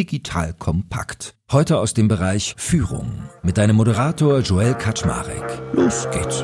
digital kompakt. Heute aus dem Bereich Führung mit deinem Moderator Joel Kaczmarek. Los geht's.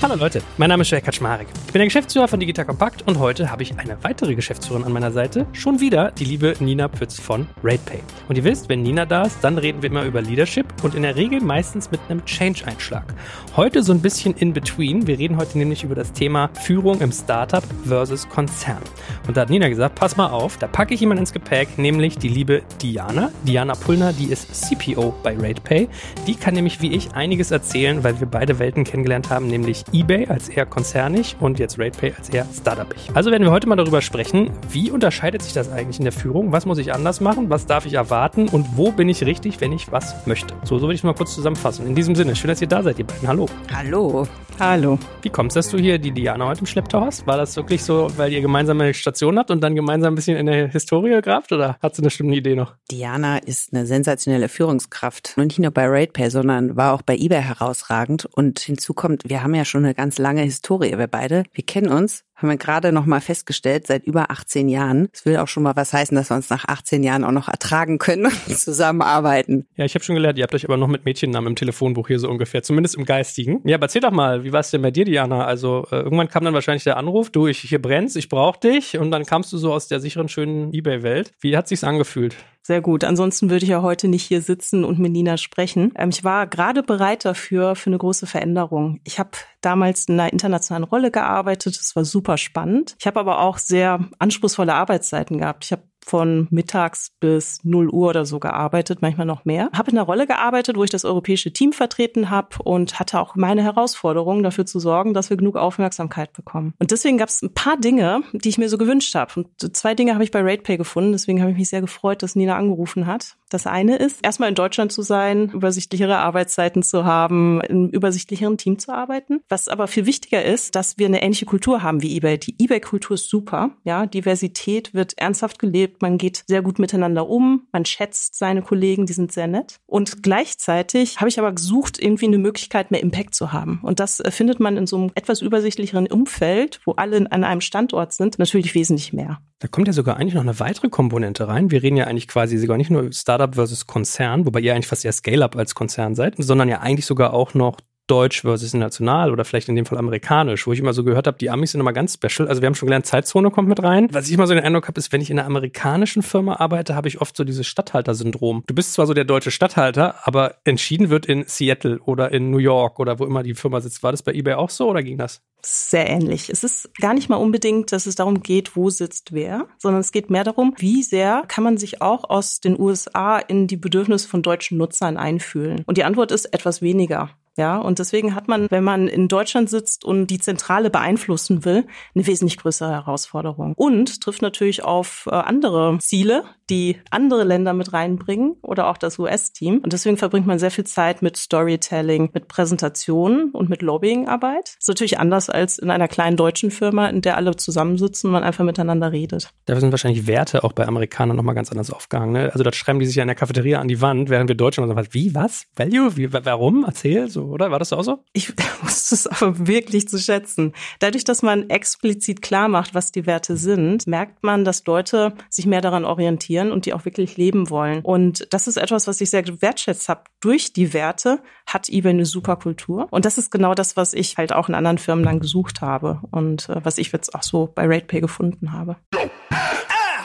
Hallo Leute, mein Name ist Joel Kaczmarek. Ich bin der Geschäftsführer von Digital Compact und heute habe ich eine weitere Geschäftsführerin an meiner Seite. Schon wieder die liebe Nina Pütz von RatePay. Und ihr wisst, wenn Nina da ist, dann reden wir immer über Leadership und in der Regel meistens mit einem Change-Einschlag. Heute so ein bisschen in between. Wir reden heute nämlich über das Thema Führung im Startup versus Konzern. Und da hat Nina gesagt, pass mal auf, da packe ich jemanden ins Gepäck, nämlich die liebe Diana. Diana Pullner, die ist CPO bei RatePay. Die kann nämlich wie ich einiges erzählen, weil wir beide Welten kennengelernt haben, nämlich eBay als eher konzernig und jetzt RatePay als eher startupig. Also werden wir heute mal darüber sprechen, wie unterscheidet sich das eigentlich in der Führung? Was muss ich anders machen? Was darf ich erwarten? Und wo bin ich richtig, wenn ich was möchte? So, so würde ich es mal kurz zusammenfassen. In diesem Sinne, schön, dass ihr da seid, ihr beiden. Hallo. Hallo. Hallo. Wie kommst du, dass du hier die Diana heute im Schlepptau hast? War das wirklich so, weil ihr gemeinsame Station habt und dann gemeinsam ein bisschen in der Historie grabt oder hat sie eine bestimmte Idee noch? Diana ist eine sensationelle Führungskraft. Und nicht nur bei RatePay, sondern war auch bei eBay herausragend. Und hinzu kommt, wir haben ja schon eine ganz lange Historie, wir beide. Wir kennen uns haben wir gerade noch mal festgestellt, seit über 18 Jahren. Es will auch schon mal was heißen, dass wir uns nach 18 Jahren auch noch ertragen können und zusammenarbeiten. Ja, ich habe schon gelernt, ihr habt euch aber noch mit Mädchennamen im Telefonbuch hier so ungefähr, zumindest im Geistigen. Ja, aber erzähl doch mal, wie war es denn bei dir, Diana? Also äh, irgendwann kam dann wahrscheinlich der Anruf, du, ich hier brennst, ich brauch dich und dann kamst du so aus der sicheren, schönen Ebay-Welt. Wie hat sich's angefühlt? Sehr gut. Ansonsten würde ich ja heute nicht hier sitzen und mit Nina sprechen. Ähm, ich war gerade bereit dafür, für eine große Veränderung. Ich habe damals in einer internationalen Rolle gearbeitet. Das war super spannend. Ich habe aber auch sehr anspruchsvolle Arbeitszeiten gehabt. Ich habe von mittags bis 0 Uhr oder so gearbeitet, manchmal noch mehr. Habe in einer Rolle gearbeitet, wo ich das europäische Team vertreten habe und hatte auch meine Herausforderung, dafür zu sorgen, dass wir genug Aufmerksamkeit bekommen. Und deswegen gab es ein paar Dinge, die ich mir so gewünscht habe. Und zwei Dinge habe ich bei RatePay gefunden, deswegen habe ich mich sehr gefreut, dass Nina angerufen hat. Das eine ist, erstmal in Deutschland zu sein, übersichtlichere Arbeitszeiten zu haben, in übersichtlicheren Team zu arbeiten. Was aber viel wichtiger ist, dass wir eine ähnliche Kultur haben wie eBay. Die eBay-Kultur ist super. Ja, Diversität wird ernsthaft gelebt. Man geht sehr gut miteinander um. Man schätzt seine Kollegen, die sind sehr nett. Und gleichzeitig habe ich aber gesucht, irgendwie eine Möglichkeit, mehr Impact zu haben. Und das äh, findet man in so einem etwas übersichtlicheren Umfeld, wo alle an einem Standort sind, natürlich wesentlich mehr. Da kommt ja sogar eigentlich noch eine weitere Komponente rein. Wir reden ja eigentlich quasi sogar nicht nur Startup versus Konzern, wobei ihr eigentlich fast eher Scale-up als Konzern seid, sondern ja eigentlich sogar auch noch Deutsch versus national oder vielleicht in dem Fall amerikanisch, wo ich immer so gehört habe, die Amis sind immer ganz special. Also wir haben schon gelernt, Zeitzone kommt mit rein. Was ich immer so den Eindruck habe, ist, wenn ich in einer amerikanischen Firma arbeite, habe ich oft so dieses Stadthalter-Syndrom. Du bist zwar so der deutsche Stadthalter, aber entschieden wird in Seattle oder in New York oder wo immer die Firma sitzt. War das bei eBay auch so oder ging das? Sehr ähnlich. Es ist gar nicht mal unbedingt, dass es darum geht, wo sitzt wer, sondern es geht mehr darum, wie sehr kann man sich auch aus den USA in die Bedürfnisse von deutschen Nutzern einfühlen. Und die Antwort ist etwas weniger. Ja, und deswegen hat man, wenn man in Deutschland sitzt und die Zentrale beeinflussen will, eine wesentlich größere Herausforderung. Und trifft natürlich auf äh, andere Ziele, die andere Länder mit reinbringen oder auch das US-Team. Und deswegen verbringt man sehr viel Zeit mit Storytelling, mit Präsentationen und mit Lobbyingarbeit. Ist natürlich anders als in einer kleinen deutschen Firma, in der alle zusammensitzen und man einfach miteinander redet. Dafür sind wahrscheinlich Werte auch bei Amerikanern nochmal ganz anders aufgehangen. Ne? Also dort schreiben die sich ja in der Cafeteria an die Wand, während wir Deutschen sagen, wie, was? Value? Wie, warum? Erzähl, so oder? War das auch so? Ich wusste es aber wirklich zu schätzen. Dadurch, dass man explizit klar macht, was die Werte sind, merkt man, dass Leute sich mehr daran orientieren und die auch wirklich leben wollen. Und das ist etwas, was ich sehr wertschätzt habe. Durch die Werte hat eBay eine super Kultur. Und das ist genau das, was ich halt auch in anderen Firmen dann gesucht habe und äh, was ich jetzt auch so bei RatePay gefunden habe.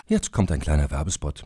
Jetzt kommt ein kleiner Werbespot.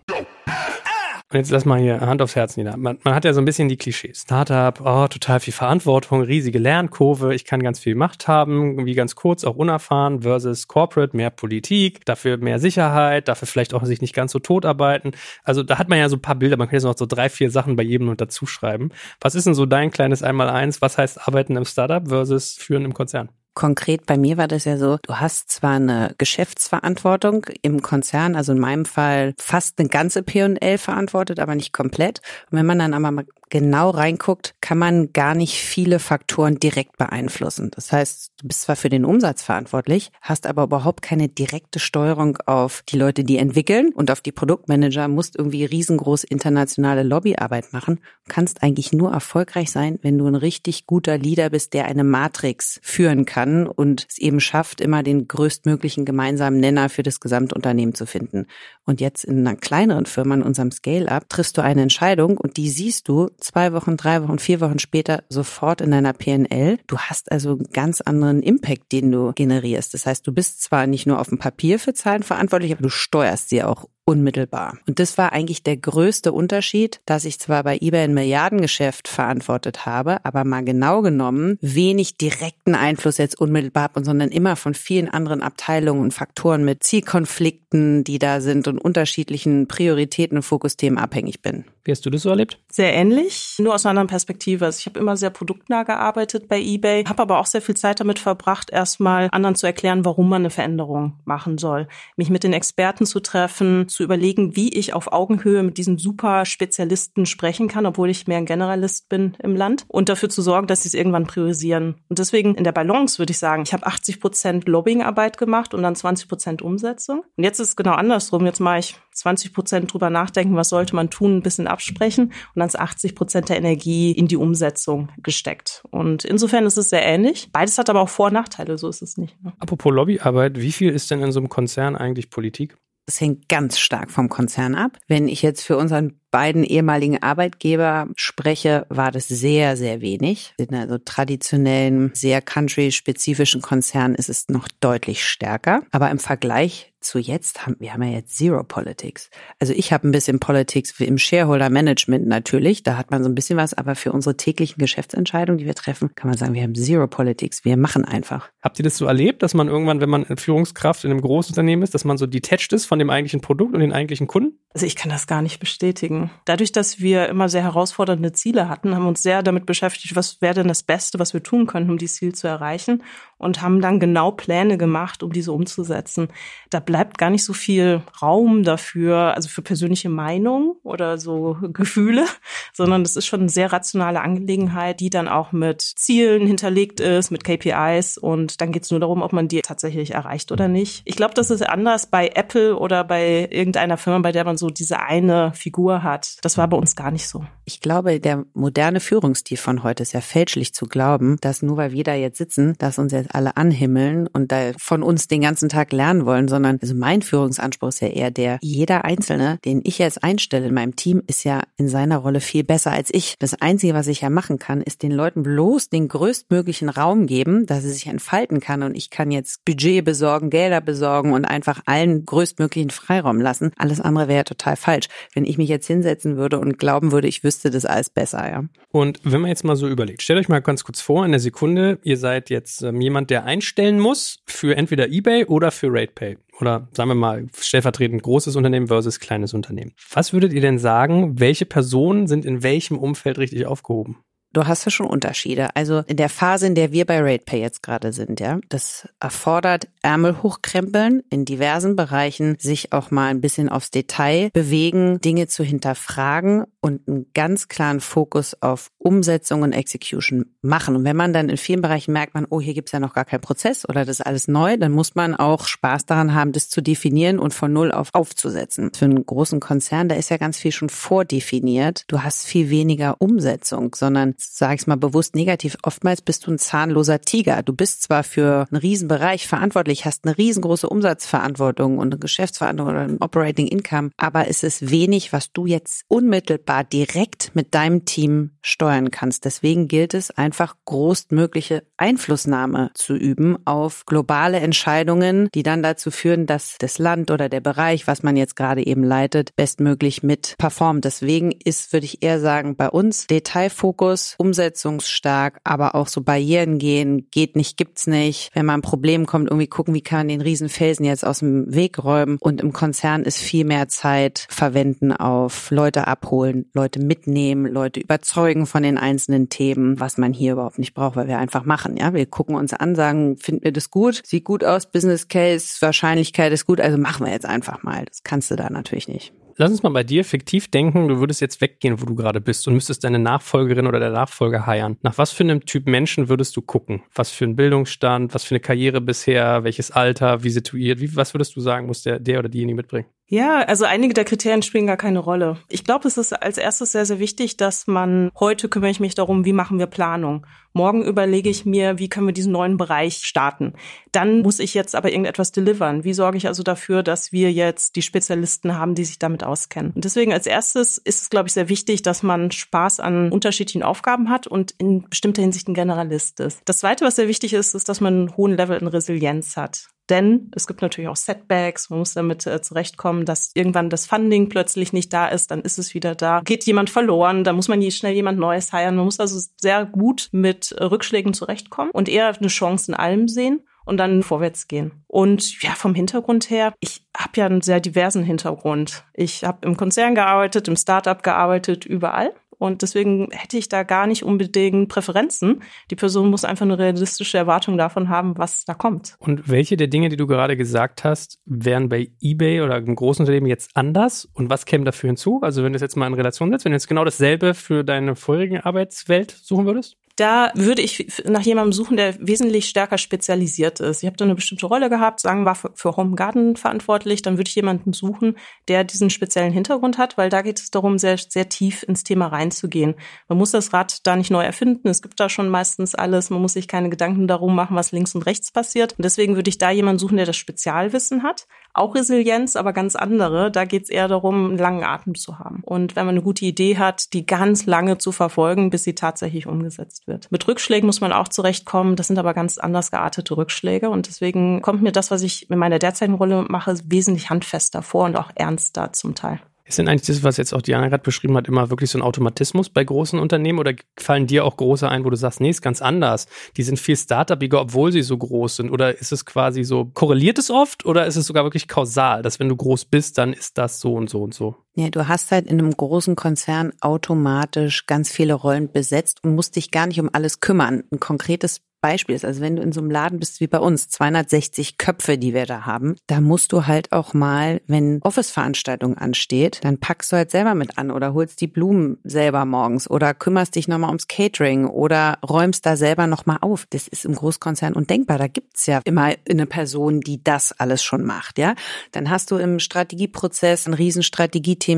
Und jetzt lass mal hier Hand aufs Herz nieder. Man, man hat ja so ein bisschen die Klischees. Startup, oh, total viel Verantwortung, riesige Lernkurve, ich kann ganz viel Macht haben, wie ganz kurz, auch unerfahren, versus Corporate, mehr Politik, dafür mehr Sicherheit, dafür vielleicht auch sich nicht ganz so tot arbeiten. Also da hat man ja so ein paar Bilder, man kann jetzt noch so drei, vier Sachen bei jedem noch dazu schreiben. Was ist denn so dein kleines Einmaleins? Was heißt Arbeiten im Startup versus Führen im Konzern? Konkret bei mir war das ja so, du hast zwar eine Geschäftsverantwortung im Konzern, also in meinem Fall fast eine ganze P&L verantwortet, aber nicht komplett. Und wenn man dann aber genau reinguckt, kann man gar nicht viele Faktoren direkt beeinflussen. Das heißt, du bist zwar für den Umsatz verantwortlich, hast aber überhaupt keine direkte Steuerung auf die Leute, die entwickeln und auf die Produktmanager, musst irgendwie riesengroß internationale Lobbyarbeit machen, kannst eigentlich nur erfolgreich sein, wenn du ein richtig guter Leader bist, der eine Matrix führen kann und es eben schafft, immer den größtmöglichen gemeinsamen Nenner für das Gesamtunternehmen zu finden. Und jetzt in einer kleineren Firma, in unserem Scale-Up, triffst du eine Entscheidung und die siehst du zwei Wochen, drei Wochen, vier Wochen später sofort in deiner PNL. Du hast also einen ganz anderen Impact, den du generierst. Das heißt, du bist zwar nicht nur auf dem Papier für Zahlen verantwortlich, aber du steuerst sie auch unmittelbar. Und das war eigentlich der größte Unterschied, dass ich zwar bei eBay ein Milliardengeschäft verantwortet habe, aber mal genau genommen wenig direkten Einfluss jetzt unmittelbar habe, sondern immer von vielen anderen Abteilungen und Faktoren mit Zielkonflikten, die da sind und unterschiedlichen Prioritäten und Fokusthemen abhängig bin. Wie hast du das so erlebt? Sehr ähnlich, nur aus einer anderen Perspektive. Also ich habe immer sehr produktnah gearbeitet bei eBay, habe aber auch sehr viel Zeit damit verbracht, erstmal anderen zu erklären, warum man eine Veränderung machen soll. Mich mit den Experten zu treffen, zu überlegen, wie ich auf Augenhöhe mit diesen super Spezialisten sprechen kann, obwohl ich mehr ein Generalist bin im Land und dafür zu sorgen, dass sie es irgendwann priorisieren. Und deswegen in der Balance würde ich sagen, ich habe 80 Prozent Lobbyingarbeit gemacht und dann 20 Prozent Umsetzung. Und jetzt ist es genau andersrum. Jetzt mache ich 20 Prozent drüber nachdenken, was sollte man tun, ein bisschen absprechen und dann ist 80 Prozent der Energie in die Umsetzung gesteckt. Und insofern ist es sehr ähnlich. Beides hat aber auch Vor- und Nachteile, so ist es nicht. Ne? Apropos Lobbyarbeit, wie viel ist denn in so einem Konzern eigentlich Politik? Es hängt ganz stark vom Konzern ab. Wenn ich jetzt für unseren beiden ehemaligen Arbeitgeber spreche, war das sehr, sehr wenig. In also traditionellen, sehr country-spezifischen Konzernen ist es noch deutlich stärker. Aber im Vergleich zu jetzt haben wir haben ja jetzt Zero Politics. Also ich habe ein bisschen Politics im Shareholder Management natürlich, da hat man so ein bisschen was, aber für unsere täglichen Geschäftsentscheidungen, die wir treffen, kann man sagen, wir haben Zero Politics, wir machen einfach. Habt ihr das so erlebt, dass man irgendwann, wenn man Führungskraft in einem Großunternehmen ist, dass man so detached ist von dem eigentlichen Produkt und den eigentlichen Kunden? Also ich kann das gar nicht bestätigen. Dadurch, dass wir immer sehr herausfordernde Ziele hatten, haben wir uns sehr damit beschäftigt, was wäre denn das Beste, was wir tun können, um dieses Ziel zu erreichen und haben dann genau Pläne gemacht, um diese umzusetzen. Da bleibt gar nicht so viel Raum dafür, also für persönliche Meinung oder so Gefühle, sondern das ist schon eine sehr rationale Angelegenheit, die dann auch mit Zielen hinterlegt ist, mit KPIs und dann geht es nur darum, ob man die tatsächlich erreicht oder nicht. Ich glaube, das ist anders bei Apple oder bei irgendeiner Firma, bei der man so diese eine Figur hat. Das war bei uns gar nicht so. Ich glaube, der moderne Führungsstil von heute ist ja fälschlich zu glauben, dass nur weil wir da jetzt sitzen, dass uns jetzt alle anhimmeln und da von uns den ganzen Tag lernen wollen, sondern also mein Führungsanspruch ist ja eher der, jeder Einzelne, den ich jetzt einstelle in meinem Team, ist ja in seiner Rolle viel besser als ich. Das Einzige, was ich ja machen kann, ist den Leuten bloß den größtmöglichen Raum geben, dass sie sich entfalten kann und ich kann jetzt Budget besorgen, Gelder besorgen und einfach allen größtmöglichen Freiraum lassen. Alles andere wäre total falsch, wenn ich mich jetzt hinsetzen würde und glauben würde, ich wüsste das alles besser, ja. Und wenn man jetzt mal so überlegt, stellt euch mal ganz kurz vor, in der Sekunde, ihr seid jetzt ähm, jemand, der einstellen muss für entweder eBay oder für RatePay. Oder sagen wir mal, stellvertretend großes Unternehmen versus kleines Unternehmen. Was würdet ihr denn sagen, welche Personen sind in welchem Umfeld richtig aufgehoben? Du hast ja schon Unterschiede. Also in der Phase, in der wir bei RatePay jetzt gerade sind, ja, das erfordert Ärmel hochkrempeln in diversen Bereichen, sich auch mal ein bisschen aufs Detail bewegen, Dinge zu hinterfragen und einen ganz klaren Fokus auf Umsetzung und Execution machen. Und wenn man dann in vielen Bereichen merkt man, oh, hier gibt's ja noch gar keinen Prozess oder das ist alles neu, dann muss man auch Spaß daran haben, das zu definieren und von null auf aufzusetzen. Für einen großen Konzern, da ist ja ganz viel schon vordefiniert. Du hast viel weniger Umsetzung, sondern, sag ich mal bewusst negativ, oftmals bist du ein zahnloser Tiger. Du bist zwar für einen Riesenbereich verantwortlich, hast eine riesengroße Umsatzverantwortung und eine Geschäftsverantwortung oder ein Operating Income, aber es ist wenig, was du jetzt unmittelbar direkt mit deinem Team steuern kannst. Deswegen gilt es einfach großmögliche Einflussnahme zu üben auf globale Entscheidungen, die dann dazu führen, dass das Land oder der Bereich, was man jetzt gerade eben leitet, bestmöglich mit performt. Deswegen ist, würde ich eher sagen, bei uns Detailfokus, umsetzungsstark, aber auch so Barrieren gehen, geht nicht, gibt's nicht. Wenn mal ein Problem kommt, irgendwie gucken, wie kann man den Riesenfelsen jetzt aus dem Weg räumen. Und im Konzern ist viel mehr Zeit verwenden auf Leute abholen, Leute mitnehmen, Leute überzeugen von den einzelnen Themen, was man hier überhaupt nicht braucht, weil wir einfach machen. Ja, wir gucken uns an, sagen, finden wir das gut, sieht gut aus, Business Case, Wahrscheinlichkeit ist gut, also machen wir jetzt einfach mal. Das kannst du da natürlich nicht. Lass uns mal bei dir fiktiv denken, du würdest jetzt weggehen, wo du gerade bist und müsstest deine Nachfolgerin oder der Nachfolger heiern. Nach was für einem Typ Menschen würdest du gucken? Was für ein Bildungsstand, was für eine Karriere bisher, welches Alter, wie situiert, wie, was würdest du sagen, muss der, der oder diejenige mitbringen? Ja, also einige der Kriterien spielen gar keine Rolle. Ich glaube, es ist als erstes sehr, sehr wichtig, dass man heute kümmere ich mich darum, wie machen wir Planung. Morgen überlege ich mir, wie können wir diesen neuen Bereich starten. Dann muss ich jetzt aber irgendetwas delivern. Wie sorge ich also dafür, dass wir jetzt die Spezialisten haben, die sich damit auskennen? Und deswegen als erstes ist es, glaube ich, sehr wichtig, dass man Spaß an unterschiedlichen Aufgaben hat und in bestimmter Hinsicht ein Generalist ist. Das Zweite, was sehr wichtig ist, ist, dass man einen hohen Level in Resilienz hat. Denn es gibt natürlich auch Setbacks, man muss damit äh, zurechtkommen, dass irgendwann das Funding plötzlich nicht da ist, dann ist es wieder da. Geht jemand verloren, dann muss man schnell jemand Neues heiren. Man muss also sehr gut mit äh, Rückschlägen zurechtkommen und eher eine Chance in allem sehen und dann vorwärts gehen. Und ja, vom Hintergrund her, ich habe ja einen sehr diversen Hintergrund. Ich habe im Konzern gearbeitet, im Startup gearbeitet, überall. Und deswegen hätte ich da gar nicht unbedingt Präferenzen. Die Person muss einfach eine realistische Erwartung davon haben, was da kommt. Und welche der Dinge, die du gerade gesagt hast, wären bei eBay oder im großen Unternehmen jetzt anders? Und was käme dafür hinzu? Also wenn du es jetzt mal in Relation setzt, wenn du jetzt genau dasselbe für deine vorherige Arbeitswelt suchen würdest? Da würde ich nach jemandem suchen, der wesentlich stärker spezialisiert ist. Ich habe da eine bestimmte Rolle gehabt, sagen war für, Home Garden verantwortlich, dann würde ich jemanden suchen, der diesen speziellen Hintergrund hat, weil da geht es darum, sehr, sehr tief ins Thema reinzugehen. Man muss das Rad da nicht neu erfinden, es gibt da schon meistens alles, man muss sich keine Gedanken darum machen, was links und rechts passiert. Und deswegen würde ich da jemanden suchen, der das Spezialwissen hat, auch Resilienz, aber ganz andere. Da geht es eher darum, einen langen Atem zu haben. Und wenn man eine gute Idee hat, die ganz lange zu verfolgen, bis sie tatsächlich umgesetzt wird. Mit Rückschlägen muss man auch zurechtkommen. Das sind aber ganz anders geartete Rückschläge. Und deswegen kommt mir das, was ich in meiner derzeitigen Rolle mache, wesentlich handfester vor und auch ernster zum Teil. Ist denn eigentlich das, was jetzt auch Diana gerade beschrieben hat, immer wirklich so ein Automatismus bei großen Unternehmen oder fallen dir auch große ein, wo du sagst, nee, ist ganz anders. Die sind viel Startupiger, obwohl sie so groß sind. Oder ist es quasi so, korreliert es oft oder ist es sogar wirklich kausal, dass wenn du groß bist, dann ist das so und so und so? Ja, du hast halt in einem großen Konzern automatisch ganz viele Rollen besetzt und musst dich gar nicht um alles kümmern. Ein konkretes Beispiel ist, also wenn du in so einem Laden bist wie bei uns, 260 Köpfe, die wir da haben, da musst du halt auch mal, wenn Office-Veranstaltung ansteht, dann packst du halt selber mit an oder holst die Blumen selber morgens oder kümmerst dich nochmal ums Catering oder räumst da selber nochmal auf. Das ist im Großkonzern undenkbar. Da gibt's ja immer eine Person, die das alles schon macht, ja. Dann hast du im Strategieprozess ein riesen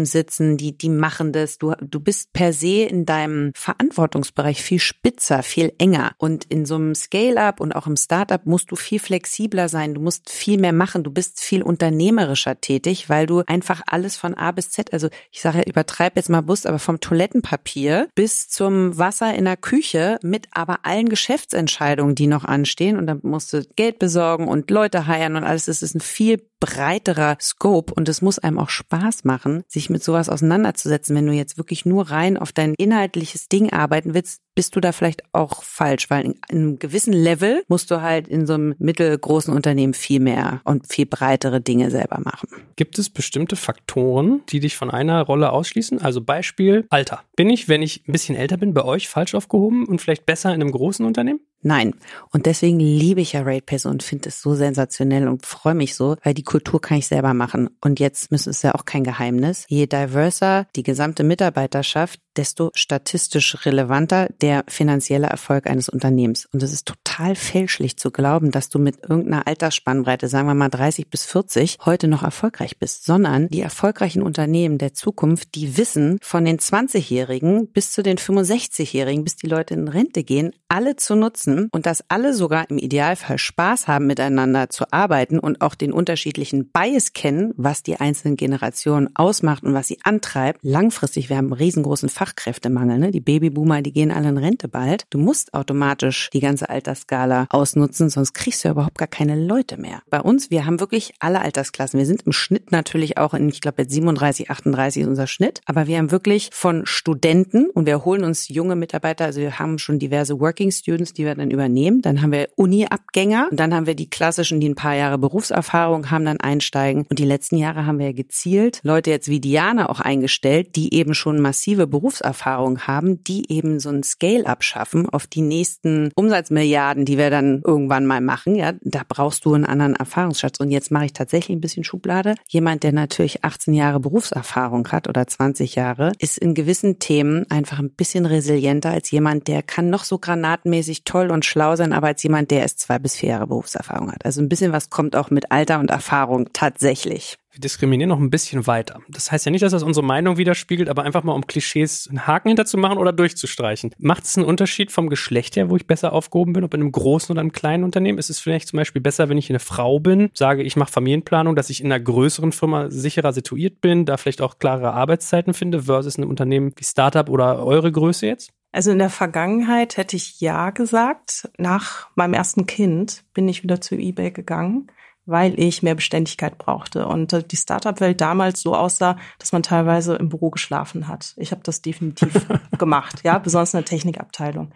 sitzen, die, die machen das. Du, du bist per se in deinem Verantwortungsbereich viel spitzer, viel enger und in so einem Scale-up und auch im Startup musst du viel flexibler sein. Du musst viel mehr machen. Du bist viel unternehmerischer tätig, weil du einfach alles von A bis Z, also ich sage, übertreib jetzt mal bewusst, aber vom Toilettenpapier bis zum Wasser in der Küche mit aber allen Geschäftsentscheidungen, die noch anstehen. Und dann musst du Geld besorgen und Leute heiern und alles. Das ist ein viel breiterer Scope und es muss einem auch Spaß machen, sich mit sowas auseinanderzusetzen. Wenn du jetzt wirklich nur rein auf dein inhaltliches Ding arbeiten willst, bist du da vielleicht auch falsch, weil in einem gewissen Level musst du halt in so einem mittelgroßen Unternehmen viel mehr und viel breitere Dinge selber machen. Gibt es bestimmte Faktoren, die dich von einer Rolle ausschließen? Also Beispiel Alter. Bin ich, wenn ich ein bisschen älter bin, bei euch falsch aufgehoben und vielleicht besser in einem großen Unternehmen? Nein. Und deswegen liebe ich ja RatePace und finde es so sensationell und freue mich so, weil die Kultur kann ich selber machen. Und jetzt müssen es ja auch kein Geheimnis. Je diverser die gesamte Mitarbeiterschaft, desto statistisch relevanter der finanzielle Erfolg eines Unternehmens. Und es ist total fälschlich zu glauben, dass du mit irgendeiner Altersspannbreite, sagen wir mal 30 bis 40, heute noch erfolgreich bist, sondern die erfolgreichen Unternehmen der Zukunft, die wissen von den 20-Jährigen bis zu den 65-Jährigen, bis die Leute in Rente gehen, alle zu nutzen und dass alle sogar im Idealfall Spaß haben, miteinander zu arbeiten und auch den unterschiedlichen Bias kennen, was die einzelnen Generationen ausmacht und was sie antreibt. Langfristig, wir haben einen riesengroßen Fachkräftemangel. Ne? Die Babyboomer, die gehen alle in Rente bald. Du musst automatisch die ganze Altersskala ausnutzen, sonst kriegst du ja überhaupt gar keine Leute mehr. Bei uns, wir haben wirklich alle Altersklassen. Wir sind im Schnitt natürlich auch in, ich glaube, jetzt 37, 38 ist unser Schnitt. Aber wir haben wirklich von Studenten und wir holen uns junge Mitarbeiter, also wir haben schon diverse Working Students, die wir dann übernehmen. Dann haben wir Uni-Abgänger und dann haben wir die klassischen, die ein paar Jahre Berufserfahrung haben, dann einsteigen. Und die letzten Jahre haben wir gezielt Leute jetzt wie Diana auch eingestellt, die eben schon massive Berufserfahrung haben, die eben so ein Scale-up schaffen auf die nächsten Umsatzmilliarden, die wir dann irgendwann mal machen. Ja, da brauchst du einen anderen Erfahrungsschatz. Und jetzt mache ich tatsächlich ein bisschen Schublade. Jemand, der natürlich 18 Jahre Berufserfahrung hat oder 20 Jahre, ist in gewissen Themen einfach ein bisschen resilienter als jemand, der kann noch so granatenmäßig toll und schlau sein, aber als jemand, der erst zwei bis vier Jahre Berufserfahrung hat. Also ein bisschen was kommt auch mit Alter und Erfahrung tatsächlich wir diskriminieren noch ein bisschen weiter. Das heißt ja nicht, dass das unsere Meinung widerspiegelt, aber einfach mal um Klischees einen Haken hinterzumachen oder durchzustreichen. Macht es einen Unterschied vom Geschlecht her, wo ich besser aufgehoben bin, ob in einem großen oder einem kleinen Unternehmen? Ist es vielleicht zum Beispiel besser, wenn ich eine Frau bin, sage, ich mache Familienplanung, dass ich in einer größeren Firma sicherer situiert bin, da vielleicht auch klarere Arbeitszeiten finde, versus einem Unternehmen wie Startup oder eure Größe jetzt? Also in der Vergangenheit hätte ich ja gesagt. Nach meinem ersten Kind bin ich wieder zu eBay gegangen weil ich mehr Beständigkeit brauchte. Und äh, die Startup-Welt damals so aussah, dass man teilweise im Büro geschlafen hat. Ich habe das definitiv gemacht, ja, besonders in der Technikabteilung.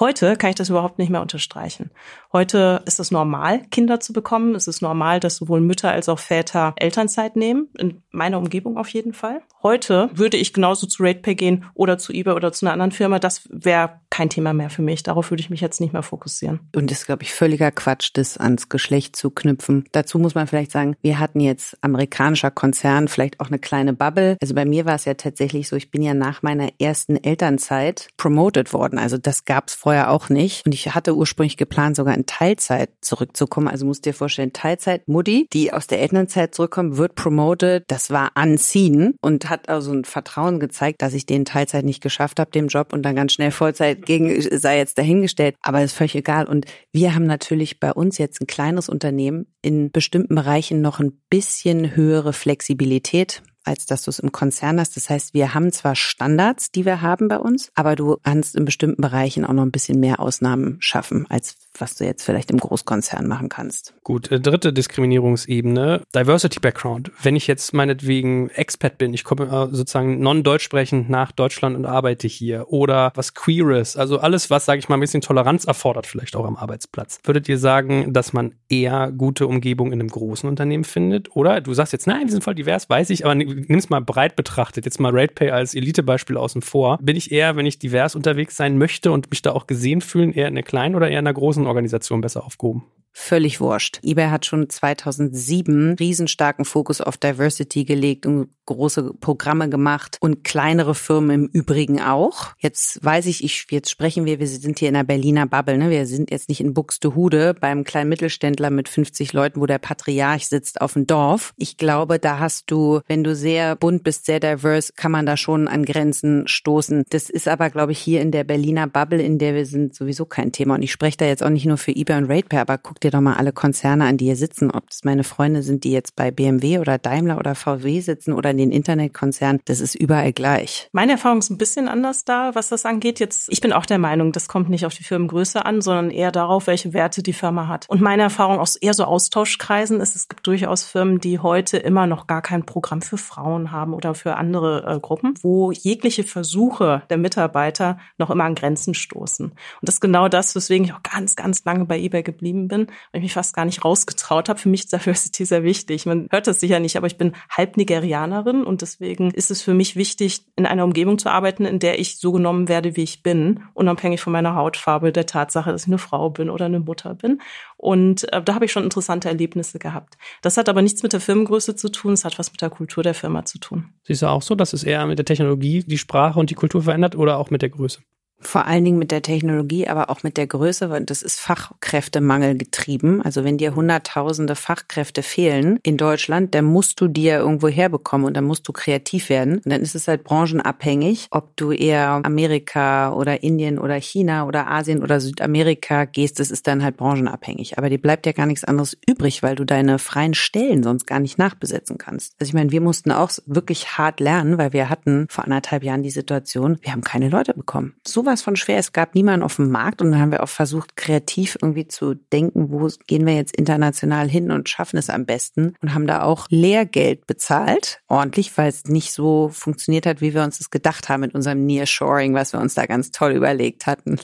Heute kann ich das überhaupt nicht mehr unterstreichen. Heute ist es normal, Kinder zu bekommen. Es ist normal, dass sowohl Mütter als auch Väter Elternzeit nehmen. In meiner Umgebung auf jeden Fall. Heute würde ich genauso zu RatePay gehen oder zu eBay oder zu einer anderen Firma. Das wäre kein Thema mehr für mich. Darauf würde ich mich jetzt nicht mehr fokussieren. Und das ist, glaube ich, völliger Quatsch, das ans Geschlecht zu knüpfen. Dazu muss man vielleicht sagen, wir hatten jetzt amerikanischer Konzern, vielleicht auch eine kleine Bubble. Also bei mir war es ja tatsächlich so, ich bin ja nach meiner ersten Elternzeit promoted worden. Also das gab es vorher auch nicht. Und ich hatte ursprünglich geplant, sogar in Teilzeit zurückzukommen. Also musst dir vorstellen, Teilzeit Mutti, die aus der Elternzeit zurückkommt, wird promoted. Das war anziehen und hat also ein Vertrauen gezeigt, dass ich den Teilzeit nicht geschafft habe, dem Job und dann ganz schnell Vollzeit gegen sei jetzt dahingestellt. Aber ist völlig egal. Und wir haben natürlich bei uns jetzt ein kleines Unternehmen in bestimmten Bereichen noch ein bisschen höhere Flexibilität als dass du es im Konzern hast. Das heißt, wir haben zwar Standards, die wir haben bei uns, aber du kannst in bestimmten Bereichen auch noch ein bisschen mehr Ausnahmen schaffen, als was du jetzt vielleicht im Großkonzern machen kannst. Gut, äh, dritte Diskriminierungsebene, Diversity Background. Wenn ich jetzt meinetwegen Expat bin, ich komme äh, sozusagen non-deutsch sprechend nach Deutschland und arbeite hier oder was Queeres, also alles, was, sage ich mal, ein bisschen Toleranz erfordert, vielleicht auch am Arbeitsplatz. Würdet ihr sagen, dass man eher gute Umgebung in einem großen Unternehmen findet? Oder du sagst jetzt, nein, wir sind voll divers, weiß ich, aber nimm es mal breit betrachtet, jetzt mal RatePay als Elite-Beispiel außen vor. Bin ich eher, wenn ich divers unterwegs sein möchte und mich da auch gesehen fühlen, eher in einer kleinen oder eher in einer großen Organisation besser aufgehoben? völlig wurscht. eBay hat schon 2007 riesenstarken Fokus auf Diversity gelegt und große Programme gemacht und kleinere Firmen im Übrigen auch. Jetzt weiß ich, ich jetzt sprechen wir, wir sind hier in der Berliner Bubble, ne? Wir sind jetzt nicht in Buxtehude beim kleinen Mittelständler mit 50 Leuten, wo der Patriarch sitzt auf dem Dorf. Ich glaube, da hast du, wenn du sehr bunt bist, sehr diverse, kann man da schon an Grenzen stoßen. Das ist aber, glaube ich, hier in der Berliner Bubble, in der wir sind, sowieso kein Thema. Und ich spreche da jetzt auch nicht nur für eBay und RatePay, aber guck dir doch mal alle Konzerne an, die hier sitzen, ob das meine Freunde sind, die jetzt bei BMW oder Daimler oder VW sitzen oder den Internetkonzernen, das ist überall gleich. Meine Erfahrung ist ein bisschen anders da, was das angeht. Jetzt, ich bin auch der Meinung, das kommt nicht auf die Firmengröße an, sondern eher darauf, welche Werte die Firma hat. Und meine Erfahrung aus eher so Austauschkreisen ist, es gibt durchaus Firmen, die heute immer noch gar kein Programm für Frauen haben oder für andere äh, Gruppen, wo jegliche Versuche der Mitarbeiter noch immer an Grenzen stoßen. Und das ist genau das, weswegen ich auch ganz, ganz lange bei eBay geblieben bin, weil ich mich fast gar nicht rausgetraut habe. Für mich ist Diversity sehr wichtig. Man hört das sicher nicht, aber ich bin halb Nigerianerin und deswegen ist es für mich wichtig, in einer Umgebung zu arbeiten, in der ich so genommen werde, wie ich bin, unabhängig von meiner Hautfarbe, der Tatsache, dass ich eine Frau bin oder eine Mutter bin. Und äh, da habe ich schon interessante Erlebnisse gehabt. Das hat aber nichts mit der Firmengröße zu tun, es hat was mit der Kultur der Firma zu tun. Siehst du auch so, dass es eher mit der Technologie die Sprache und die Kultur verändert oder auch mit der Größe? Vor allen Dingen mit der Technologie, aber auch mit der Größe, weil das ist Fachkräftemangel getrieben. Also wenn dir hunderttausende Fachkräfte fehlen in Deutschland, dann musst du die ja irgendwo herbekommen und dann musst du kreativ werden. Und dann ist es halt branchenabhängig, ob du eher Amerika oder Indien oder China oder Asien oder Südamerika gehst, das ist dann halt branchenabhängig. Aber dir bleibt ja gar nichts anderes übrig, weil du deine freien Stellen sonst gar nicht nachbesetzen kannst. Also ich meine, wir mussten auch wirklich hart lernen, weil wir hatten vor anderthalb Jahren die Situation, wir haben keine Leute bekommen. So sowas von schwer. Es gab niemanden auf dem Markt und dann haben wir auch versucht, kreativ irgendwie zu denken, wo gehen wir jetzt international hin und schaffen es am besten und haben da auch Lehrgeld bezahlt, ordentlich, weil es nicht so funktioniert hat, wie wir uns das gedacht haben mit unserem Nearshoring, was wir uns da ganz toll überlegt hatten.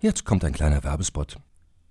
Jetzt kommt ein kleiner Werbespot.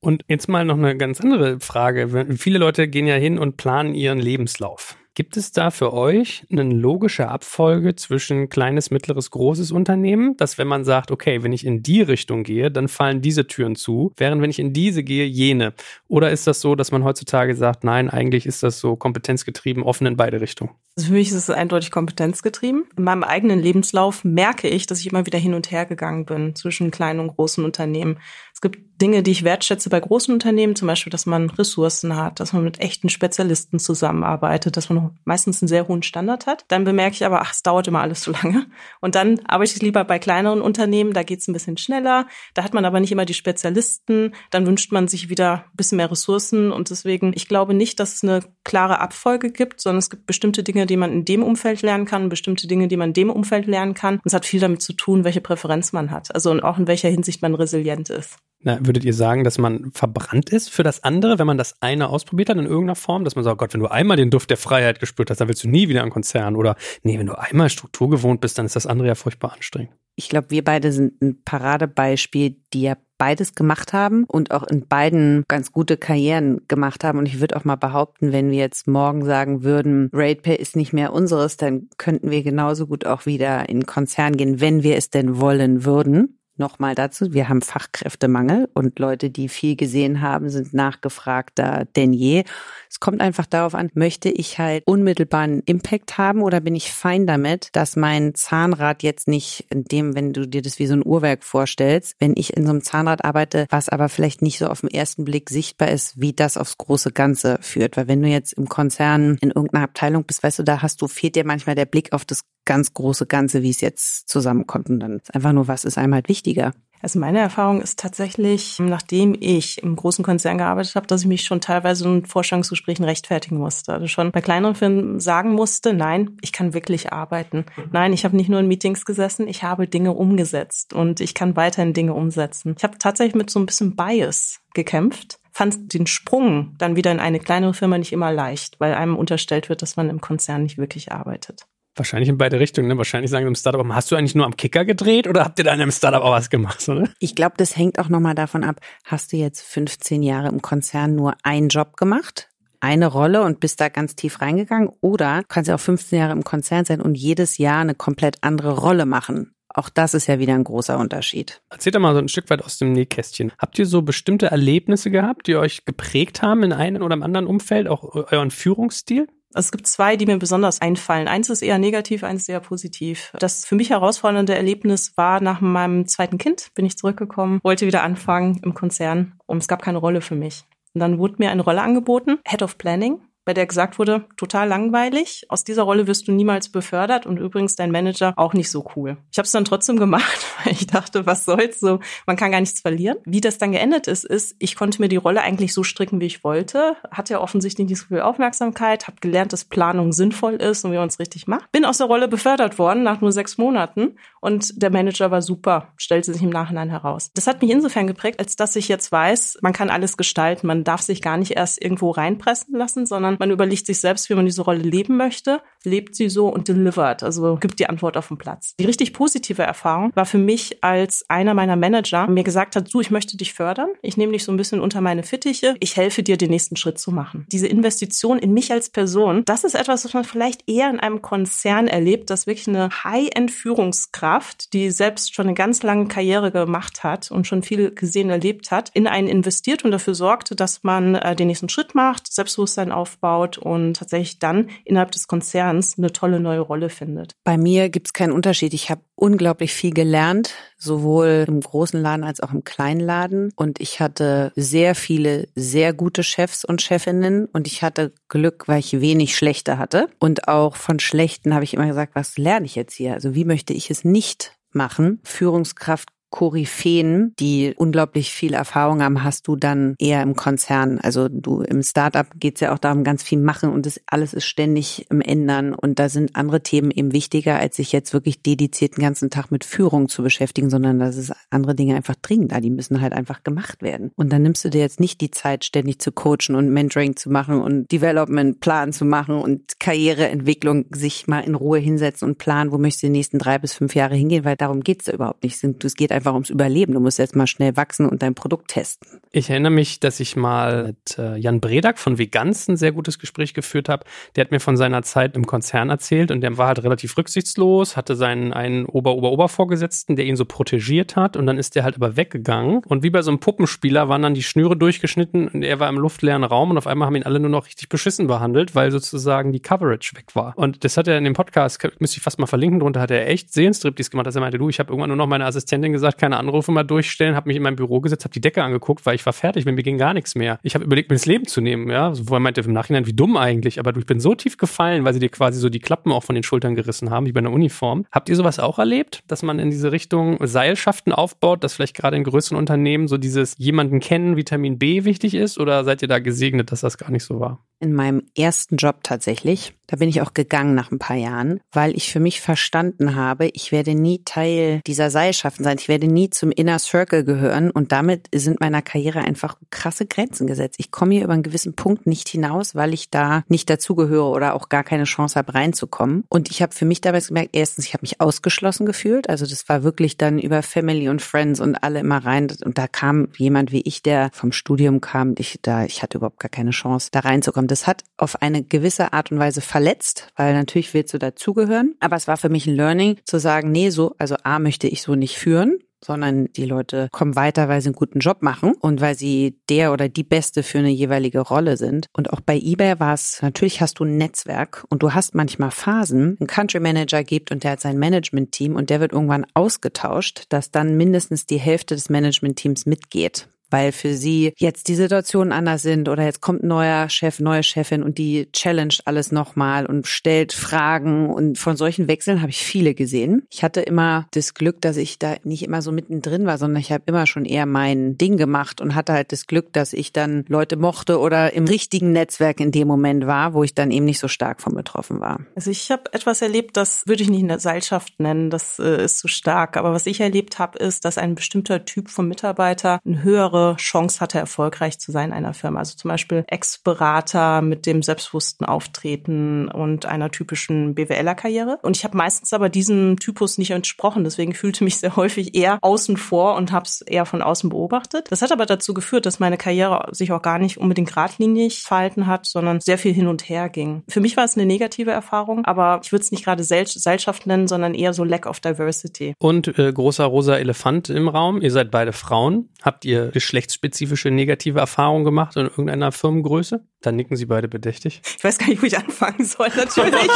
Und jetzt mal noch eine ganz andere Frage. Viele Leute gehen ja hin und planen ihren Lebenslauf. Gibt es da für euch eine logische Abfolge zwischen kleines, mittleres, großes Unternehmen, dass wenn man sagt, okay, wenn ich in die Richtung gehe, dann fallen diese Türen zu, während wenn ich in diese gehe, jene? Oder ist das so, dass man heutzutage sagt, nein, eigentlich ist das so kompetenzgetrieben, offen in beide Richtungen? Also für mich ist es eindeutig kompetenzgetrieben. In meinem eigenen Lebenslauf merke ich, dass ich immer wieder hin und her gegangen bin zwischen kleinen und großen Unternehmen. Es gibt Dinge, die ich wertschätze bei großen Unternehmen, zum Beispiel, dass man Ressourcen hat, dass man mit echten Spezialisten zusammenarbeitet, dass man meistens einen sehr hohen Standard hat. Dann bemerke ich aber, ach, es dauert immer alles so lange. Und dann arbeite ich lieber bei kleineren Unternehmen, da geht es ein bisschen schneller, da hat man aber nicht immer die Spezialisten, dann wünscht man sich wieder ein bisschen mehr Ressourcen und deswegen, ich glaube nicht, dass es eine klare Abfolge gibt, sondern es gibt bestimmte Dinge, die man in dem Umfeld lernen kann, bestimmte Dinge, die man in dem Umfeld lernen kann. Und es hat viel damit zu tun, welche Präferenz man hat, also und auch in welcher Hinsicht man resilient ist. Na, würdet ihr sagen, dass man verbrannt ist für das andere, wenn man das eine ausprobiert hat in irgendeiner Form? Dass man sagt, oh Gott, wenn du einmal den Duft der Freiheit gespürt hast, dann willst du nie wieder an Konzern. Oder nee, wenn du einmal Struktur gewohnt bist, dann ist das andere ja furchtbar anstrengend. Ich glaube, wir beide sind ein Paradebeispiel, die ja beides gemacht haben und auch in beiden ganz gute Karrieren gemacht haben. Und ich würde auch mal behaupten, wenn wir jetzt morgen sagen würden, RatePay ist nicht mehr unseres, dann könnten wir genauso gut auch wieder in Konzern gehen, wenn wir es denn wollen würden. Nochmal dazu, wir haben Fachkräftemangel und Leute, die viel gesehen haben, sind nachgefragter denn je. Es kommt einfach darauf an, möchte ich halt unmittelbaren Impact haben oder bin ich fein damit, dass mein Zahnrad jetzt nicht in dem, wenn du dir das wie so ein Uhrwerk vorstellst, wenn ich in so einem Zahnrad arbeite, was aber vielleicht nicht so auf den ersten Blick sichtbar ist, wie das aufs große Ganze führt. Weil wenn du jetzt im Konzern in irgendeiner Abteilung bist, weißt du, da hast du, fehlt dir manchmal der Blick auf das ganz große Ganze, wie es jetzt zusammenkommt. Und dann ist einfach nur, was ist einem halt wichtiger. Also meine Erfahrung ist tatsächlich, nachdem ich im großen Konzern gearbeitet habe, dass ich mich schon teilweise in Vorstellungsgesprächen rechtfertigen musste. Also schon bei kleineren Firmen sagen musste, nein, ich kann wirklich arbeiten. Nein, ich habe nicht nur in Meetings gesessen, ich habe Dinge umgesetzt und ich kann weiterhin Dinge umsetzen. Ich habe tatsächlich mit so ein bisschen Bias gekämpft fand den Sprung dann wieder in eine kleinere Firma nicht immer leicht, weil einem unterstellt wird, dass man im Konzern nicht wirklich arbeitet. Wahrscheinlich in beide Richtungen. Ne? Wahrscheinlich sagen wir im Startup, hast du eigentlich nur am Kicker gedreht oder habt ihr da in einem Startup auch was gemacht? Oder? Ich glaube, das hängt auch nochmal davon ab, hast du jetzt 15 Jahre im Konzern nur einen Job gemacht? eine Rolle und bist da ganz tief reingegangen oder kannst ja auch 15 Jahre im Konzern sein und jedes Jahr eine komplett andere Rolle machen. Auch das ist ja wieder ein großer Unterschied. Erzählt doch mal so ein Stück weit aus dem Nähkästchen. Habt ihr so bestimmte Erlebnisse gehabt, die euch geprägt haben in einem oder im anderen Umfeld, auch euren Führungsstil? Es gibt zwei, die mir besonders einfallen. Eins ist eher negativ, eins ist eher positiv. Das für mich herausfordernde Erlebnis war nach meinem zweiten Kind, bin ich zurückgekommen, wollte wieder anfangen im Konzern und es gab keine Rolle für mich. Und dann wurde mir eine Rolle angeboten, Head of Planning bei der gesagt wurde, total langweilig, aus dieser Rolle wirst du niemals befördert und übrigens dein Manager auch nicht so cool. Ich habe es dann trotzdem gemacht, weil ich dachte, was soll's so, man kann gar nichts verlieren. Wie das dann geendet ist, ist, ich konnte mir die Rolle eigentlich so stricken, wie ich wollte, hatte ja offensichtlich nicht so viel Aufmerksamkeit, habe gelernt, dass Planung sinnvoll ist und wie man es richtig macht. Bin aus der Rolle befördert worden nach nur sechs Monaten und der Manager war super, stellte sich im Nachhinein heraus. Das hat mich insofern geprägt, als dass ich jetzt weiß, man kann alles gestalten, man darf sich gar nicht erst irgendwo reinpressen lassen, sondern man überlegt sich selbst, wie man diese Rolle leben möchte, lebt sie so und delivert, also gibt die Antwort auf den Platz. Die richtig positive Erfahrung war für mich, als einer meiner Manager mir gesagt hat, du, ich möchte dich fördern, ich nehme dich so ein bisschen unter meine Fittiche, ich helfe dir, den nächsten Schritt zu machen. Diese Investition in mich als Person, das ist etwas, was man vielleicht eher in einem Konzern erlebt, dass wirklich eine High-End-Führungskraft, die selbst schon eine ganz lange Karriere gemacht hat und schon viel gesehen erlebt hat, in einen investiert und dafür sorgt, dass man äh, den nächsten Schritt macht, Selbstbewusstsein aufbaut, aufbaut und tatsächlich dann innerhalb des Konzerns eine tolle neue Rolle findet. Bei mir gibt es keinen Unterschied. Ich habe unglaublich viel gelernt, sowohl im großen Laden als auch im kleinen Laden. Und ich hatte sehr viele sehr gute Chefs und Chefinnen und ich hatte Glück, weil ich wenig schlechte hatte. Und auch von schlechten habe ich immer gesagt, was lerne ich jetzt hier? Also wie möchte ich es nicht machen? Führungskraft Koryphäen, die unglaublich viel Erfahrung haben, hast du dann eher im Konzern. Also du im Startup geht es ja auch darum, ganz viel machen und das alles ist ständig im Ändern und da sind andere Themen eben wichtiger, als sich jetzt wirklich dediziert den ganzen Tag mit Führung zu beschäftigen, sondern das ist andere Dinge einfach dringender. Die müssen halt einfach gemacht werden. Und dann nimmst du dir jetzt nicht die Zeit, ständig zu coachen und Mentoring zu machen und Development Plan zu machen und Karriereentwicklung sich mal in Ruhe hinsetzen und planen, wo möchtest du die nächsten drei bis fünf Jahre hingehen, weil darum geht's ja überhaupt nicht. Es geht einfach ums Überleben. Du musst jetzt mal schnell wachsen und dein Produkt testen. Ich erinnere mich, dass ich mal mit äh, Jan Bredak von Veganz ein sehr gutes Gespräch geführt habe. Der hat mir von seiner Zeit im Konzern erzählt und der war halt relativ rücksichtslos, hatte seinen einen Ober-Ober-Ober-Vorgesetzten, der ihn so protegiert hat und dann ist der halt aber weggegangen. Und wie bei so einem Puppenspieler waren dann die Schnüre durchgeschnitten und er war im luftleeren Raum und auf einmal haben ihn alle nur noch richtig beschissen behandelt, weil sozusagen die Coverage weg war. Und das hat er in dem Podcast, müsste ich fast mal verlinken, drunter hat er echt Seelenstriptease gemacht, dass er meinte, du, ich habe irgendwann nur noch meine Assistentin gesagt, gesagt, keine Anrufe mal durchstellen, habe mich in mein Büro gesetzt, habe die Decke angeguckt, weil ich war fertig, mir ging gar nichts mehr. Ich habe überlegt, mir das Leben zu nehmen, ja. Wo er meinte im Nachhinein, wie dumm eigentlich, aber ich bin so tief gefallen, weil sie dir quasi so die Klappen auch von den Schultern gerissen haben, wie bei einer Uniform. Habt ihr sowas auch erlebt, dass man in diese Richtung Seilschaften aufbaut, dass vielleicht gerade in größeren Unternehmen so dieses jemanden kennen, Vitamin B wichtig ist oder seid ihr da gesegnet, dass das gar nicht so war? In meinem ersten Job tatsächlich, da bin ich auch gegangen nach ein paar Jahren, weil ich für mich verstanden habe, ich werde nie Teil dieser Seilschaften sein. Ich werde nie zum Inner Circle gehören und damit sind meiner Karriere einfach krasse Grenzen gesetzt. Ich komme hier über einen gewissen Punkt nicht hinaus, weil ich da nicht dazugehöre oder auch gar keine Chance habe reinzukommen. Und ich habe für mich damals gemerkt, erstens, ich habe mich ausgeschlossen gefühlt. Also das war wirklich dann über Family und Friends und alle immer rein. Und da kam jemand wie ich, der vom Studium kam. Ich, da, ich hatte überhaupt gar keine Chance, da reinzukommen. Das hat auf eine gewisse Art und Weise verletzt, weil natürlich willst du dazugehören. Aber es war für mich ein Learning zu sagen, nee, so, also A möchte ich so nicht führen sondern die Leute kommen weiter, weil sie einen guten Job machen und weil sie der oder die Beste für eine jeweilige Rolle sind. Und auch bei eBay war es, natürlich hast du ein Netzwerk und du hast manchmal Phasen, ein Country Manager gibt und der hat sein Management-Team und der wird irgendwann ausgetauscht, dass dann mindestens die Hälfte des Management-Teams mitgeht weil für sie jetzt die Situationen anders sind oder jetzt kommt neuer Chef, neue Chefin und die challenged alles nochmal und stellt Fragen und von solchen Wechseln habe ich viele gesehen. Ich hatte immer das Glück, dass ich da nicht immer so mittendrin war, sondern ich habe immer schon eher mein Ding gemacht und hatte halt das Glück, dass ich dann Leute mochte oder im richtigen Netzwerk in dem Moment war, wo ich dann eben nicht so stark von betroffen war. Also ich habe etwas erlebt, das würde ich nicht in der Seilschaft nennen, das äh, ist zu stark, aber was ich erlebt habe, ist, dass ein bestimmter Typ von Mitarbeiter ein höheres bessere Chance hatte, erfolgreich zu sein in einer Firma. Also zum Beispiel Ex-Berater mit dem selbstbewussten Auftreten und einer typischen BWLer-Karriere. Und ich habe meistens aber diesem Typus nicht entsprochen. Deswegen fühlte mich sehr häufig eher außen vor und habe es eher von außen beobachtet. Das hat aber dazu geführt, dass meine Karriere sich auch gar nicht unbedingt geradlinig verhalten hat, sondern sehr viel hin und her ging. Für mich war es eine negative Erfahrung, aber ich würde es nicht gerade Seilschaft nennen, sondern eher so Lack of Diversity. Und äh, großer rosa Elefant im Raum. Ihr seid beide Frauen. Habt ihr geschlechtsspezifische negative Erfahrungen gemacht in irgendeiner Firmengröße? Dann nicken sie beide bedächtig. Ich weiß gar nicht, wo ich anfangen soll, natürlich.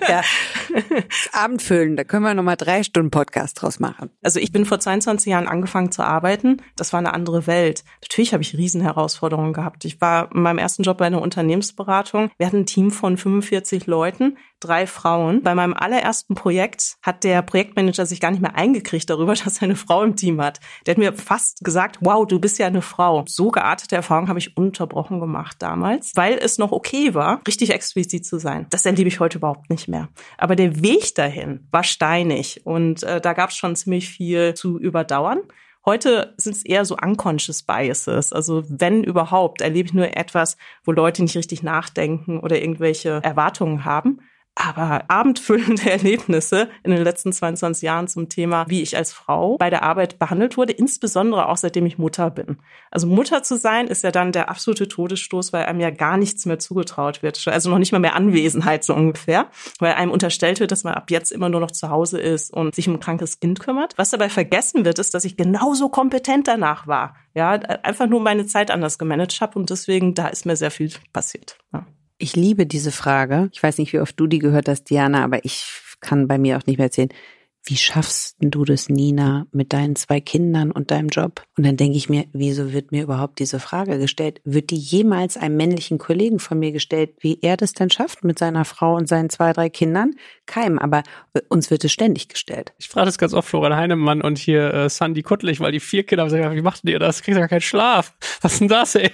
ja. Abendfüllen, da können wir nochmal drei Stunden Podcast draus machen. Also ich bin vor 22 Jahren angefangen zu arbeiten. Das war eine andere Welt. Natürlich habe ich Riesenherausforderungen gehabt. Ich war in meinem ersten Job bei einer Unternehmensberatung. Wir hatten ein Team von 45 Leuten, drei Frauen. Bei meinem allerersten Projekt hat der Projektmanager sich gar nicht mehr eingekriegt darüber, dass er eine Frau im Team hat. Der hat mir fast gesagt, wow, du bist ja eine Frau. So geartete Erfahrungen habe ich unterbrochen gemacht damals, weil es noch okay war, richtig explizit zu sein. Das erlebe ich heute überhaupt nicht mehr. Aber der Weg dahin war steinig und äh, da gab es schon ziemlich viel zu überdauern. Heute sind es eher so unconscious biases. Also wenn überhaupt, erlebe ich nur etwas, wo Leute nicht richtig nachdenken oder irgendwelche Erwartungen haben. Aber abendfüllende Erlebnisse in den letzten 22 Jahren zum Thema, wie ich als Frau bei der Arbeit behandelt wurde, insbesondere auch seitdem ich Mutter bin. Also Mutter zu sein ist ja dann der absolute Todesstoß, weil einem ja gar nichts mehr zugetraut wird. Also noch nicht mal mehr Anwesenheit so ungefähr, weil einem unterstellt wird, dass man ab jetzt immer nur noch zu Hause ist und sich um ein krankes Kind kümmert. Was dabei vergessen wird, ist, dass ich genauso kompetent danach war. Ja, einfach nur meine Zeit anders gemanagt habe und deswegen da ist mir sehr viel passiert. Ja. Ich liebe diese Frage. Ich weiß nicht, wie oft du die gehört hast, Diana, aber ich kann bei mir auch nicht mehr erzählen wie schaffst du das, Nina, mit deinen zwei Kindern und deinem Job? Und dann denke ich mir, wieso wird mir überhaupt diese Frage gestellt? Wird die jemals einem männlichen Kollegen von mir gestellt, wie er das denn schafft mit seiner Frau und seinen zwei, drei Kindern? Keim, aber äh, uns wird es ständig gestellt. Ich frage das ganz oft Florian Heinemann und hier äh, Sandy Kuttlich, weil die vier Kinder sagen, wie macht ihr das? Kriegt ja keinen Schlaf. Was ist denn das, ey?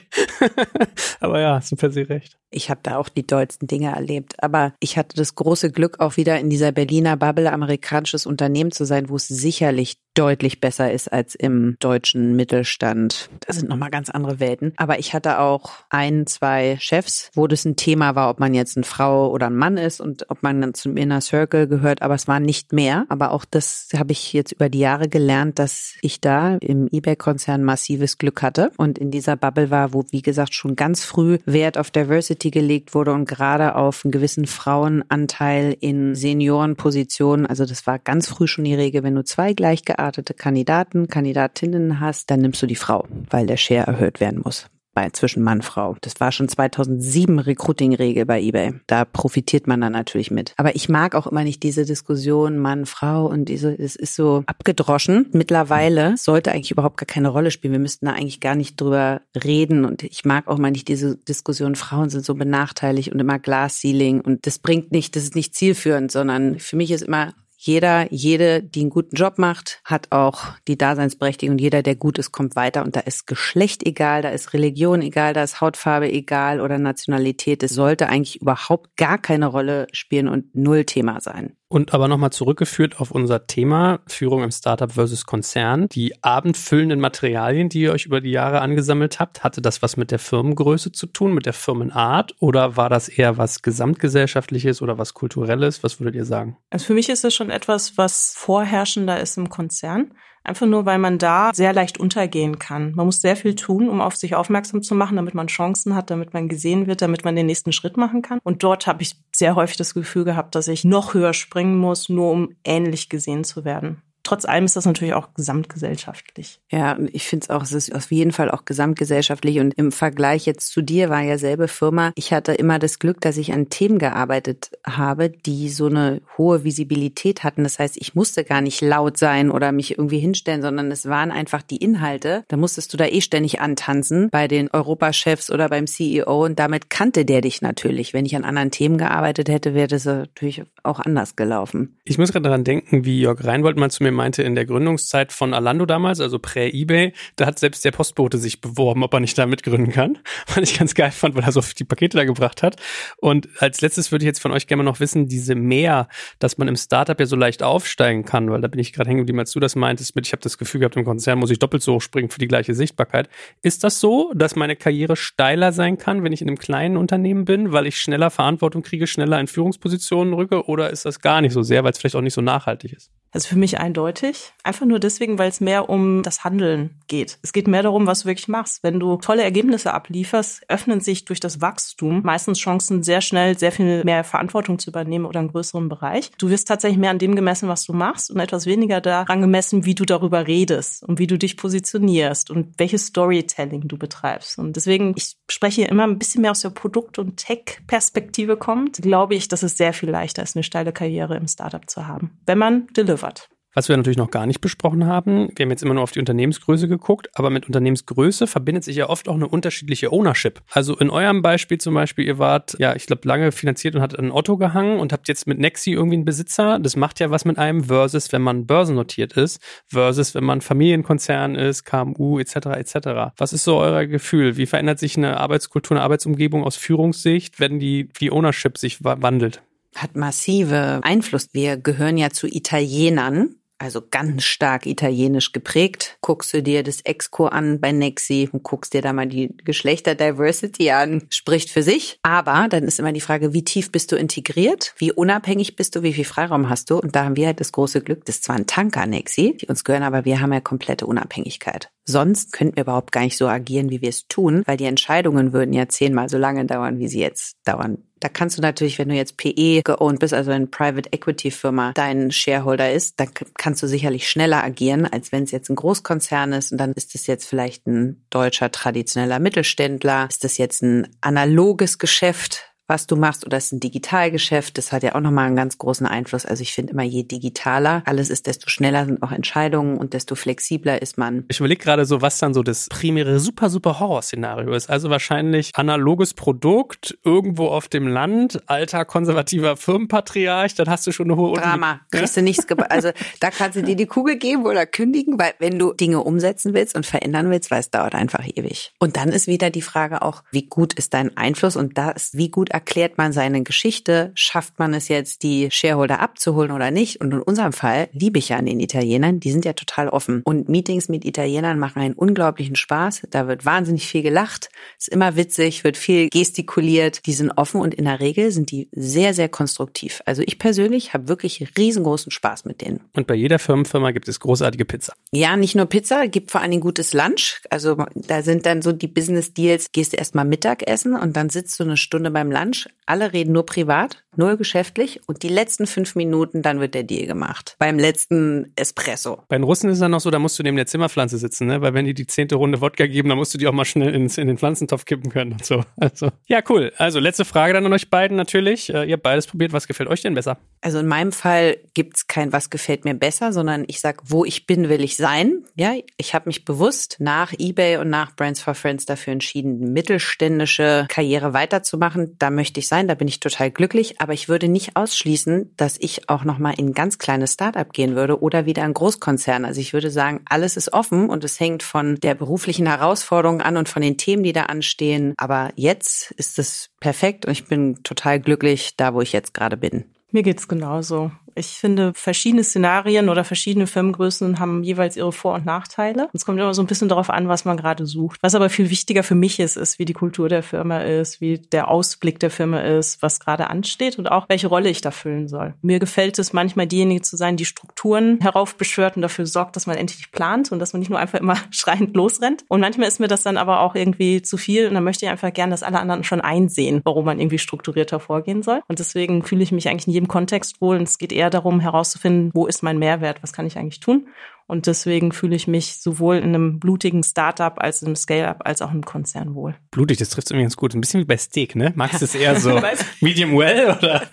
aber ja, sind per se recht. Ich habe da auch die dollsten Dinge erlebt. Aber ich hatte das große Glück, auch wieder in dieser Berliner Bubble amerikanisches Unternehmen zu sein, wo es sicherlich deutlich besser ist als im deutschen Mittelstand. Das sind nochmal ganz andere Welten. Aber ich hatte auch ein, zwei Chefs, wo das ein Thema war, ob man jetzt eine Frau oder ein Mann ist und ob man dann zum Inner Circle gehört. Aber es war nicht mehr. Aber auch das habe ich jetzt über die Jahre gelernt, dass ich da im eBay-Konzern massives Glück hatte und in dieser Bubble war, wo, wie gesagt, schon ganz früh Wert auf Diversity gelegt wurde und gerade auf einen gewissen Frauenanteil in Seniorenpositionen. Also das war ganz früh schon die Regel, wenn du zwei gleich geartete Kandidaten, Kandidatinnen hast, dann nimmst du die Frau, weil der Share erhöht werden muss bei zwischen Mann Frau. Das war schon 2007 Recruiting-Regel bei eBay. Da profitiert man dann natürlich mit. Aber ich mag auch immer nicht diese Diskussion Mann Frau und diese es ist so abgedroschen. Mittlerweile sollte eigentlich überhaupt gar keine Rolle spielen. Wir müssten da eigentlich gar nicht drüber reden und ich mag auch mal nicht diese Diskussion Frauen sind so benachteiligt und immer Glass Ceiling und das bringt nicht, das ist nicht zielführend, sondern für mich ist immer jeder, jede, die einen guten Job macht, hat auch die Daseinsberechtigung. Jeder, der gut ist, kommt weiter. Und da ist Geschlecht egal, da ist Religion egal, da ist Hautfarbe egal oder Nationalität. Es sollte eigentlich überhaupt gar keine Rolle spielen und null Thema sein. Und aber nochmal zurückgeführt auf unser Thema Führung im Startup versus Konzern. Die abendfüllenden Materialien, die ihr euch über die Jahre angesammelt habt, hatte das was mit der Firmengröße zu tun, mit der Firmenart oder war das eher was gesamtgesellschaftliches oder was kulturelles? Was würdet ihr sagen? Also für mich ist es schon etwas, was vorherrschender ist im Konzern. Einfach nur, weil man da sehr leicht untergehen kann. Man muss sehr viel tun, um auf sich aufmerksam zu machen, damit man Chancen hat, damit man gesehen wird, damit man den nächsten Schritt machen kann. Und dort habe ich sehr häufig das Gefühl gehabt, dass ich noch höher springen muss, nur um ähnlich gesehen zu werden trotz allem ist das natürlich auch gesamtgesellschaftlich. Ja, ich finde es auch, es ist auf jeden Fall auch gesamtgesellschaftlich. Und im Vergleich jetzt zu dir war ja selbe Firma. Ich hatte immer das Glück, dass ich an Themen gearbeitet habe, die so eine hohe Visibilität hatten. Das heißt, ich musste gar nicht laut sein oder mich irgendwie hinstellen, sondern es waren einfach die Inhalte. Da musstest du da eh ständig antanzen bei den Europachefs oder beim CEO und damit kannte der dich natürlich. Wenn ich an anderen Themen gearbeitet hätte, wäre das natürlich auch anders gelaufen. Ich muss gerade daran denken, wie Jörg Reinbold mal zu mir mir meinte, in der Gründungszeit von Alando damals, also prä-eBay, da hat selbst der Postbote sich beworben, ob er nicht da mitgründen kann. Was ich ganz geil fand, weil er so die Pakete da gebracht hat. Und als letztes würde ich jetzt von euch gerne noch wissen, diese Mehr, dass man im Startup ja so leicht aufsteigen kann, weil da bin ich gerade hängen geblieben, als du das meintest mit, ich habe das Gefühl gehabt, im Konzern muss ich doppelt so hochspringen für die gleiche Sichtbarkeit. Ist das so, dass meine Karriere steiler sein kann, wenn ich in einem kleinen Unternehmen bin, weil ich schneller Verantwortung kriege, schneller in Führungspositionen rücke, oder ist das gar nicht so sehr, weil es vielleicht auch nicht so nachhaltig ist? Also für mich eindeutig. Einfach nur deswegen, weil es mehr um das Handeln geht. Es geht mehr darum, was du wirklich machst. Wenn du tolle Ergebnisse ablieferst, öffnen sich durch das Wachstum meistens Chancen, sehr schnell sehr viel mehr Verantwortung zu übernehmen oder einen größeren Bereich. Du wirst tatsächlich mehr an dem gemessen, was du machst und etwas weniger daran gemessen, wie du darüber redest und wie du dich positionierst und welches Storytelling du betreibst. Und deswegen, ich spreche immer ein bisschen mehr aus der Produkt- und Tech-Perspektive kommt, glaube ich, dass es sehr viel leichter ist, eine steile Karriere im Startup zu haben, wenn man delivert delivered. Was wir natürlich noch gar nicht besprochen haben, wir haben jetzt immer nur auf die Unternehmensgröße geguckt, aber mit Unternehmensgröße verbindet sich ja oft auch eine unterschiedliche Ownership. Also in eurem Beispiel zum Beispiel, ihr wart, ja, ich glaube, lange finanziert und hattet an Otto gehangen und habt jetzt mit Nexi irgendwie einen Besitzer. Das macht ja was mit einem versus, wenn man börsennotiert ist, versus, wenn man Familienkonzern ist, KMU etc. etc. Was ist so euer Gefühl? Wie verändert sich eine Arbeitskultur, eine Arbeitsumgebung aus Führungssicht, wenn die, die Ownership sich wandelt? Hat massive Einfluss. Wir gehören ja zu Italienern also ganz stark italienisch geprägt. Guckst du dir das Exco an bei Nexi und guckst dir da mal die Geschlechterdiversity an, spricht für sich. Aber dann ist immer die Frage, wie tief bist du integriert? Wie unabhängig bist du? Wie viel Freiraum hast du? Und da haben wir halt das große Glück, das ist zwar ein Tanker Nexi, die uns gehören, aber wir haben ja komplette Unabhängigkeit. Sonst könnten wir überhaupt gar nicht so agieren, wie wir es tun, weil die Entscheidungen würden ja zehnmal so lange dauern, wie sie jetzt dauern. Da kannst du natürlich, wenn du jetzt PE geowned bist, also eine Private Equity Firma, dein Shareholder ist, dann kannst du sicherlich schneller agieren, als wenn es jetzt ein Großkonzern ist. Und dann ist es jetzt vielleicht ein deutscher traditioneller Mittelständler, ist das jetzt ein analoges Geschäft, was du machst oder es ist ein Digitalgeschäft. Das hat ja auch nochmal einen ganz großen Einfluss. Also ich finde immer, je digitaler alles ist, desto schneller sind auch Entscheidungen und desto flexibler ist man. Ich überlege gerade so, was dann so das primäre super, super Horrorszenario ist. Also wahrscheinlich analoges Produkt irgendwo auf dem Land, alter konservativer Firmenpatriarch, dann hast du schon eine hohe Drama. Kriegst du nichts, also da kannst du dir die Kugel geben oder kündigen, weil wenn du Dinge umsetzen willst und verändern willst, weil es dauert einfach ewig. Und dann ist wieder die Frage auch, wie gut ist dein Einfluss und da ist, wie gut erklärt man seine Geschichte? Schafft man es jetzt, die Shareholder abzuholen oder nicht? Und in unserem Fall liebe ich ja an den Italienern, die sind ja total offen. Und Meetings mit Italienern machen einen unglaublichen Spaß. Da wird wahnsinnig viel gelacht, ist immer witzig, wird viel gestikuliert. Die sind offen und in der Regel sind die sehr, sehr konstruktiv. Also ich persönlich habe wirklich riesengroßen Spaß mit denen. Und bei jeder Firmenfirma gibt es großartige Pizza. Ja, nicht nur Pizza, gibt vor allen Dingen gutes Lunch. Also da sind dann so die Business Deals, gehst du erstmal Mittagessen und dann sitzt du eine Stunde beim Lunch Lunch. Alle reden nur privat, null geschäftlich und die letzten fünf Minuten, dann wird der Deal gemacht. Beim letzten Espresso. Bei den Russen ist es dann noch so, da musst du neben der Zimmerpflanze sitzen, ne? Weil wenn die die zehnte Runde Wodka geben, dann musst du die auch mal schnell ins, in den Pflanzentopf kippen können und so. Also, ja, cool. Also, letzte Frage dann an euch beiden natürlich. Äh, ihr habt beides probiert. Was gefällt euch denn besser? Also, in meinem Fall gibt's kein Was gefällt mir besser, sondern ich sag, wo ich bin, will ich sein. Ja, ich habe mich bewusst nach eBay und nach Brands for Friends dafür entschieden, mittelständische Karriere weiterzumachen. Da möchte ich sein, da bin ich total glücklich, aber ich würde nicht ausschließen, dass ich auch noch mal in ganz kleines Startup gehen würde oder wieder ein Großkonzern. Also ich würde sagen, alles ist offen und es hängt von der beruflichen Herausforderung an und von den Themen, die da anstehen, aber jetzt ist es perfekt und ich bin total glücklich da, wo ich jetzt gerade bin. Mir geht's genauso. Ich finde, verschiedene Szenarien oder verschiedene Firmengrößen haben jeweils ihre Vor- und Nachteile. Es kommt immer so ein bisschen darauf an, was man gerade sucht. Was aber viel wichtiger für mich ist, ist, wie die Kultur der Firma ist, wie der Ausblick der Firma ist, was gerade ansteht und auch, welche Rolle ich da füllen soll. Mir gefällt es manchmal, diejenige zu sein, die Strukturen heraufbeschwört und dafür sorgt, dass man endlich plant und dass man nicht nur einfach immer schreiend losrennt. Und manchmal ist mir das dann aber auch irgendwie zu viel und dann möchte ich einfach gern, dass alle anderen schon einsehen, warum man irgendwie strukturierter vorgehen soll. Und deswegen fühle ich mich eigentlich in jedem Kontext wohl und es geht eher darum herauszufinden, wo ist mein Mehrwert, was kann ich eigentlich tun. Und deswegen fühle ich mich sowohl in einem blutigen Startup als in einem Scale-up als auch im Konzern wohl. Blutig, das trifft irgendwie ganz gut. Ein bisschen wie bei Steak, ne? Magst du es eher so medium well oder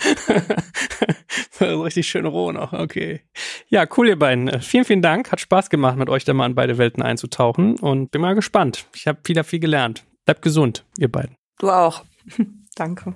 richtig schön roh noch? Okay. Ja, cool, ihr beiden. Vielen, vielen Dank. Hat Spaß gemacht, mit euch da mal in beide Welten einzutauchen und bin mal gespannt. Ich habe wieder viel gelernt. Bleibt gesund, ihr beiden. Du auch. Danke.